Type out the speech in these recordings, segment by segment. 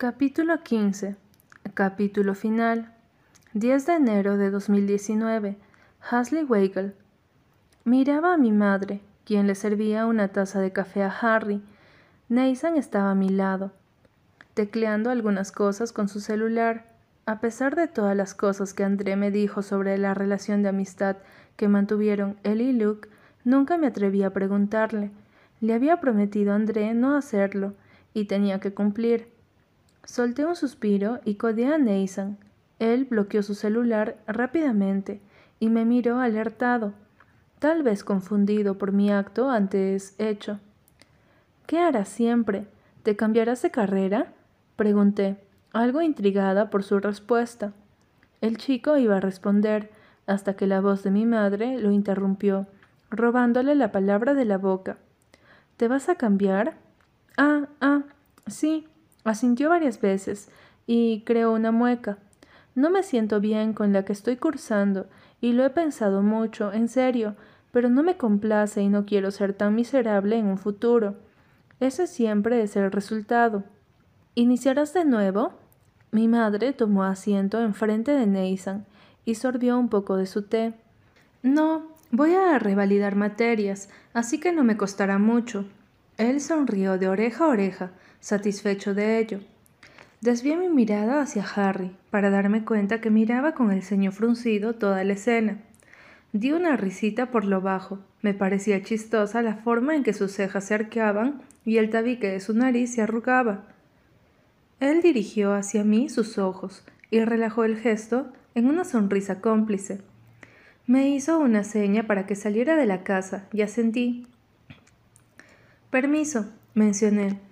Capítulo 15. Capítulo final. 10 de enero de 2019. Hasley Weigel. Miraba a mi madre, quien le servía una taza de café a Harry. Nathan estaba a mi lado, tecleando algunas cosas con su celular. A pesar de todas las cosas que André me dijo sobre la relación de amistad que mantuvieron él y Luke, nunca me atreví a preguntarle. Le había prometido a André no hacerlo, y tenía que cumplir. Solté un suspiro y codeé a Nathan. Él bloqueó su celular rápidamente y me miró alertado, tal vez confundido por mi acto antes hecho. ¿Qué harás siempre? ¿Te cambiarás de carrera? pregunté, algo intrigada por su respuesta. El chico iba a responder, hasta que la voz de mi madre lo interrumpió, robándole la palabra de la boca. ¿Te vas a cambiar? Ah, ah, sí, asintió varias veces y creó una mueca. No me siento bien con la que estoy cursando y lo he pensado mucho, en serio, pero no me complace y no quiero ser tan miserable en un futuro. Ese siempre es el resultado. ¿Iniciarás de nuevo? Mi madre tomó asiento enfrente de Nathan y sorbió un poco de su té. No, voy a revalidar materias, así que no me costará mucho. Él sonrió de oreja a oreja, satisfecho de ello. Desvié mi mirada hacia Harry, para darme cuenta que miraba con el ceño fruncido toda la escena. Di una risita por lo bajo. Me parecía chistosa la forma en que sus cejas se arqueaban y el tabique de su nariz se arrugaba. Él dirigió hacia mí sus ojos y relajó el gesto en una sonrisa cómplice. Me hizo una seña para que saliera de la casa y asentí. Permiso, mencioné.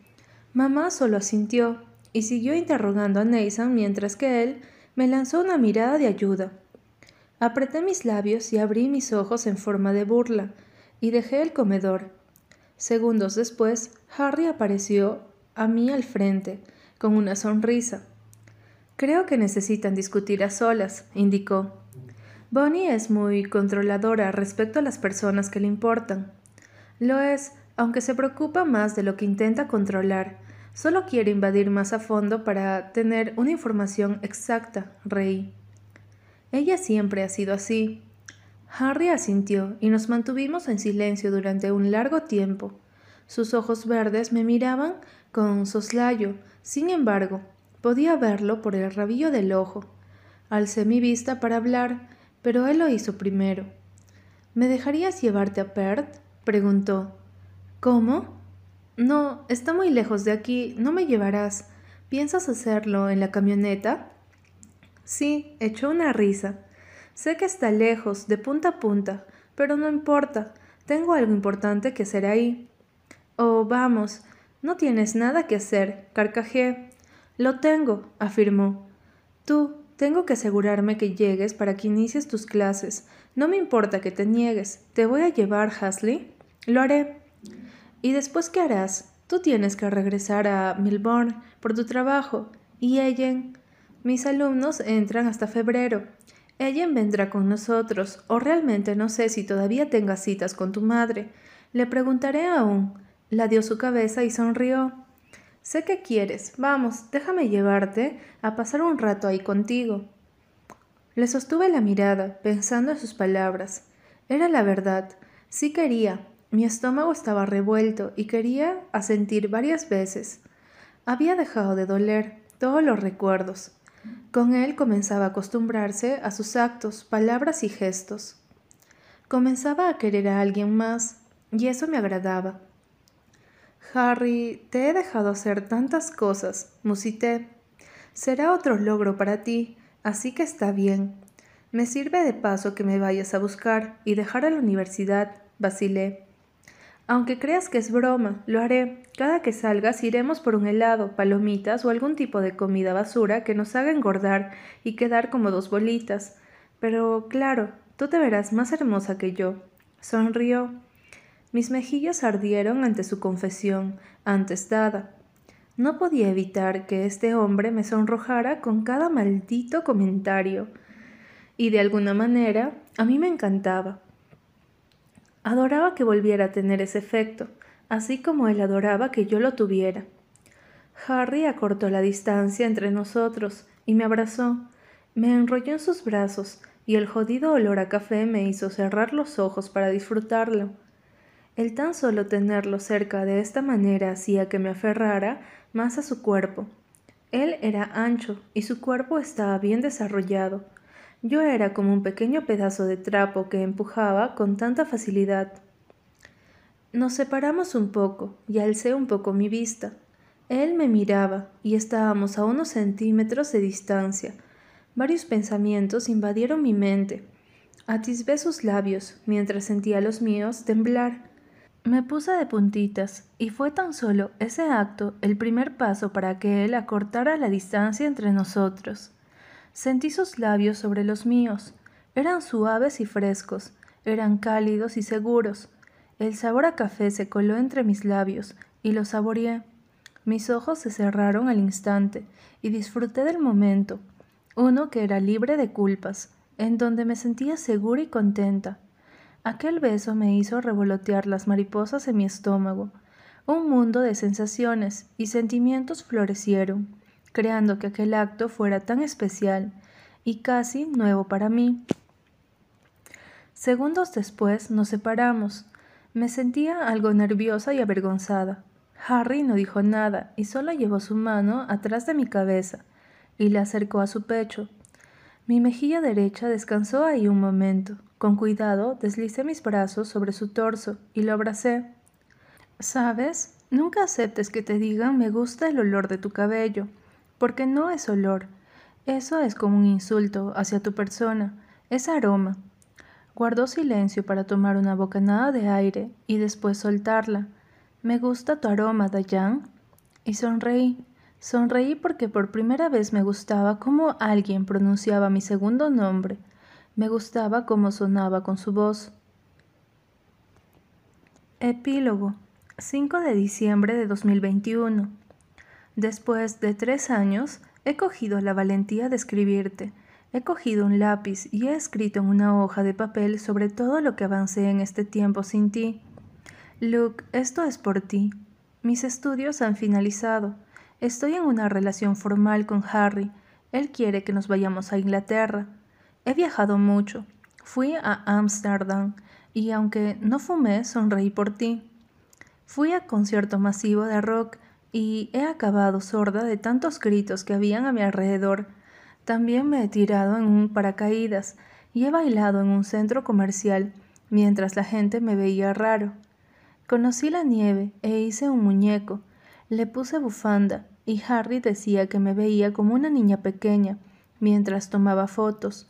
Mamá solo asintió y siguió interrogando a Nathan mientras que él me lanzó una mirada de ayuda. Apreté mis labios y abrí mis ojos en forma de burla, y dejé el comedor. Segundos después, Harry apareció a mí al frente, con una sonrisa. Creo que necesitan discutir a solas, indicó. Bonnie es muy controladora respecto a las personas que le importan. Lo es, aunque se preocupa más de lo que intenta controlar. Solo quiere invadir más a fondo para tener una información exacta, reí. Ella siempre ha sido así. Harry asintió y nos mantuvimos en silencio durante un largo tiempo. Sus ojos verdes me miraban con soslayo, sin embargo, podía verlo por el rabillo del ojo. Alcé mi vista para hablar, pero él lo hizo primero. ¿Me dejarías llevarte a Perth? preguntó. ¿Cómo? No, está muy lejos de aquí, no me llevarás. ¿Piensas hacerlo en la camioneta? Sí, echó una risa. Sé que está lejos, de punta a punta, pero no importa. Tengo algo importante que hacer ahí. Oh, vamos. No tienes nada que hacer, carcajé. Lo tengo, afirmó. Tú, tengo que asegurarme que llegues para que inicies tus clases. No me importa que te niegues. ¿Te voy a llevar, Hasley? Lo haré. ¿Y después qué harás? Tú tienes que regresar a Melbourne por tu trabajo. ¿Y Ellen? Mis alumnos entran hasta febrero. Ellen vendrá con nosotros, o realmente no sé si todavía tenga citas con tu madre. Le preguntaré aún. La dio su cabeza y sonrió. Sé que quieres. Vamos, déjame llevarte a pasar un rato ahí contigo. Le sostuve la mirada, pensando en sus palabras. Era la verdad. Sí quería. Mi estómago estaba revuelto y quería asentir varias veces. Había dejado de doler todos los recuerdos. Con él comenzaba a acostumbrarse a sus actos, palabras y gestos. Comenzaba a querer a alguien más, y eso me agradaba. Harry, te he dejado hacer tantas cosas, musité. Será otro logro para ti, así que está bien. Me sirve de paso que me vayas a buscar y dejar a la universidad, vacilé. Aunque creas que es broma, lo haré. Cada que salgas iremos por un helado, palomitas o algún tipo de comida basura que nos haga engordar y quedar como dos bolitas. Pero claro, tú te verás más hermosa que yo. Sonrió. Mis mejillas ardieron ante su confesión, antes dada. No podía evitar que este hombre me sonrojara con cada maldito comentario. Y de alguna manera, a mí me encantaba. Adoraba que volviera a tener ese efecto, así como él adoraba que yo lo tuviera. Harry acortó la distancia entre nosotros y me abrazó. Me enrolló en sus brazos y el jodido olor a café me hizo cerrar los ojos para disfrutarlo. El tan solo tenerlo cerca de esta manera hacía que me aferrara más a su cuerpo. Él era ancho y su cuerpo estaba bien desarrollado. Yo era como un pequeño pedazo de trapo que empujaba con tanta facilidad. Nos separamos un poco y alcé un poco mi vista. Él me miraba y estábamos a unos centímetros de distancia. Varios pensamientos invadieron mi mente. Atisbé sus labios mientras sentía los míos temblar. Me puse de puntitas y fue tan solo ese acto el primer paso para que él acortara la distancia entre nosotros. Sentí sus labios sobre los míos. Eran suaves y frescos, eran cálidos y seguros. El sabor a café se coló entre mis labios y lo saboreé. Mis ojos se cerraron al instante y disfruté del momento, uno que era libre de culpas, en donde me sentía segura y contenta. Aquel beso me hizo revolotear las mariposas en mi estómago. Un mundo de sensaciones y sentimientos florecieron, creando que aquel acto fuera tan especial y casi nuevo para mí. Segundos después nos separamos. Me sentía algo nerviosa y avergonzada. Harry no dijo nada y solo llevó su mano atrás de mi cabeza y la acercó a su pecho. Mi mejilla derecha descansó ahí un momento. Con cuidado deslicé mis brazos sobre su torso y lo abracé. ¿Sabes? Nunca aceptes que te digan me gusta el olor de tu cabello, porque no es olor. Eso es como un insulto hacia tu persona, es aroma. Guardó silencio para tomar una bocanada de aire y después soltarla. Me gusta tu aroma, Dayan. Y sonreí. Sonreí porque por primera vez me gustaba cómo alguien pronunciaba mi segundo nombre. Me gustaba cómo sonaba con su voz. Epílogo 5 de diciembre de 2021. Después de tres años, he cogido la valentía de escribirte. He cogido un lápiz y he escrito en una hoja de papel sobre todo lo que avancé en este tiempo sin ti. Luke, esto es por ti. Mis estudios han finalizado. Estoy en una relación formal con Harry. Él quiere que nos vayamos a Inglaterra. He viajado mucho. Fui a Ámsterdam y aunque no fumé, sonreí por ti. Fui a concierto masivo de rock y he acabado sorda de tantos gritos que habían a mi alrededor. También me he tirado en un paracaídas y he bailado en un centro comercial mientras la gente me veía raro. Conocí la nieve e hice un muñeco. Le puse bufanda y Harry decía que me veía como una niña pequeña mientras tomaba fotos.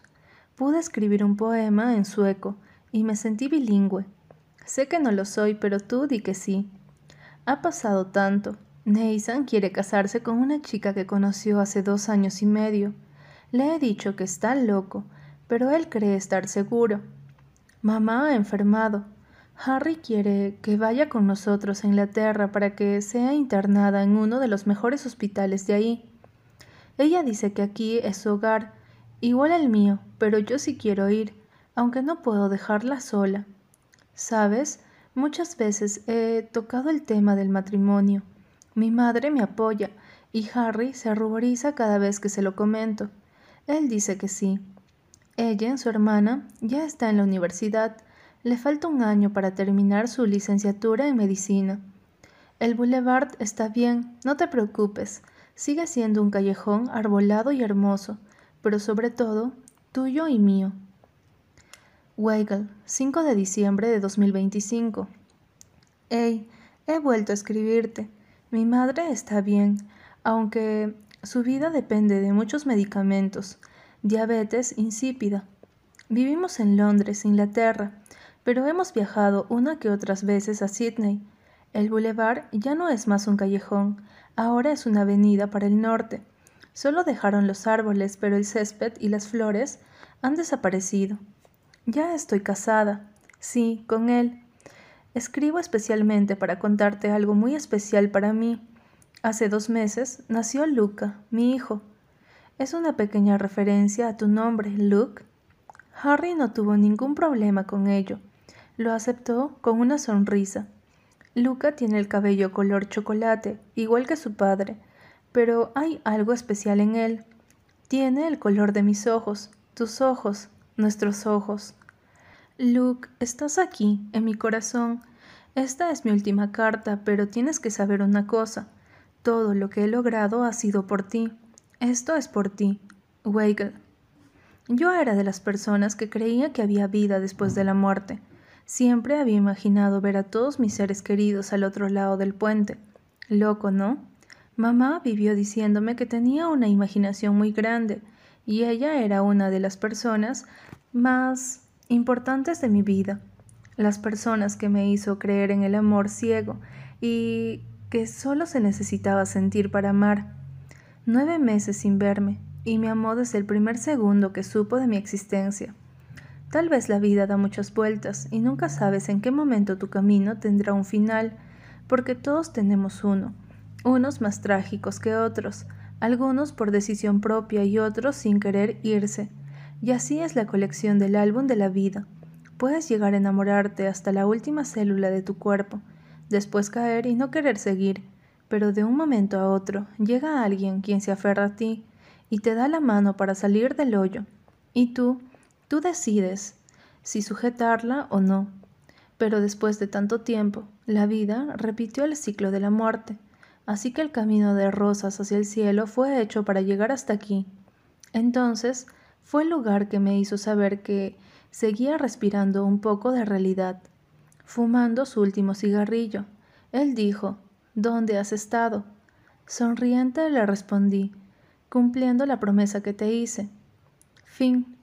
Pude escribir un poema en sueco y me sentí bilingüe. Sé que no lo soy, pero tú di que sí. Ha pasado tanto. Nathan quiere casarse con una chica que conoció hace dos años y medio. Le he dicho que está loco, pero él cree estar seguro. Mamá ha enfermado Harry quiere que vaya con nosotros a Inglaterra para que sea internada en uno de los mejores hospitales de ahí. Ella dice que aquí es su hogar, igual al mío, pero yo sí quiero ir, aunque no puedo dejarla sola. Sabes, muchas veces he tocado el tema del matrimonio. Mi madre me apoya y Harry se ruboriza cada vez que se lo comento. Él dice que sí. Ella, su hermana, ya está en la universidad le falta un año para terminar su licenciatura en medicina. El boulevard está bien, no te preocupes. Sigue siendo un callejón arbolado y hermoso, pero sobre todo tuyo y mío. Weigel, 5 de diciembre de 2025. Hey, he vuelto a escribirte. Mi madre está bien, aunque su vida depende de muchos medicamentos. Diabetes insípida. Vivimos en Londres, Inglaterra, pero hemos viajado una que otras veces a Sydney. El boulevard ya no es más un callejón, ahora es una avenida para el norte. Solo dejaron los árboles, pero el césped y las flores han desaparecido. Ya estoy casada. Sí, con él. Escribo especialmente para contarte algo muy especial para mí. Hace dos meses nació Luca, mi hijo. Es una pequeña referencia a tu nombre, Luke. Harry no tuvo ningún problema con ello. Lo aceptó con una sonrisa. Luca tiene el cabello color chocolate, igual que su padre. pero hay algo especial en él. Tiene el color de mis ojos, tus ojos, nuestros ojos. Luke, estás aquí, en mi corazón. Esta es mi última carta, pero tienes que saber una cosa. Todo lo que he logrado ha sido por ti. Esto es por ti. Weigel. Yo era de las personas que creía que había vida después de la muerte. Siempre había imaginado ver a todos mis seres queridos al otro lado del puente. Loco, ¿no? Mamá vivió diciéndome que tenía una imaginación muy grande, y ella era una de las personas más importantes de mi vida, las personas que me hizo creer en el amor ciego y que solo se necesitaba sentir para amar. Nueve meses sin verme, y me amó desde el primer segundo que supo de mi existencia. Tal vez la vida da muchas vueltas y nunca sabes en qué momento tu camino tendrá un final, porque todos tenemos uno, unos más trágicos que otros, algunos por decisión propia y otros sin querer irse. Y así es la colección del álbum de la vida. Puedes llegar a enamorarte hasta la última célula de tu cuerpo, después caer y no querer seguir, pero de un momento a otro llega alguien quien se aferra a ti, y te da la mano para salir del hoyo. Y tú, tú decides si sujetarla o no. Pero después de tanto tiempo, la vida repitió el ciclo de la muerte, así que el camino de rosas hacia el cielo fue hecho para llegar hasta aquí. Entonces, fue el lugar que me hizo saber que seguía respirando un poco de realidad, fumando su último cigarrillo. Él dijo, ¿Dónde has estado? Sonriente le respondí, cumpliendo la promesa que te hice. Fin.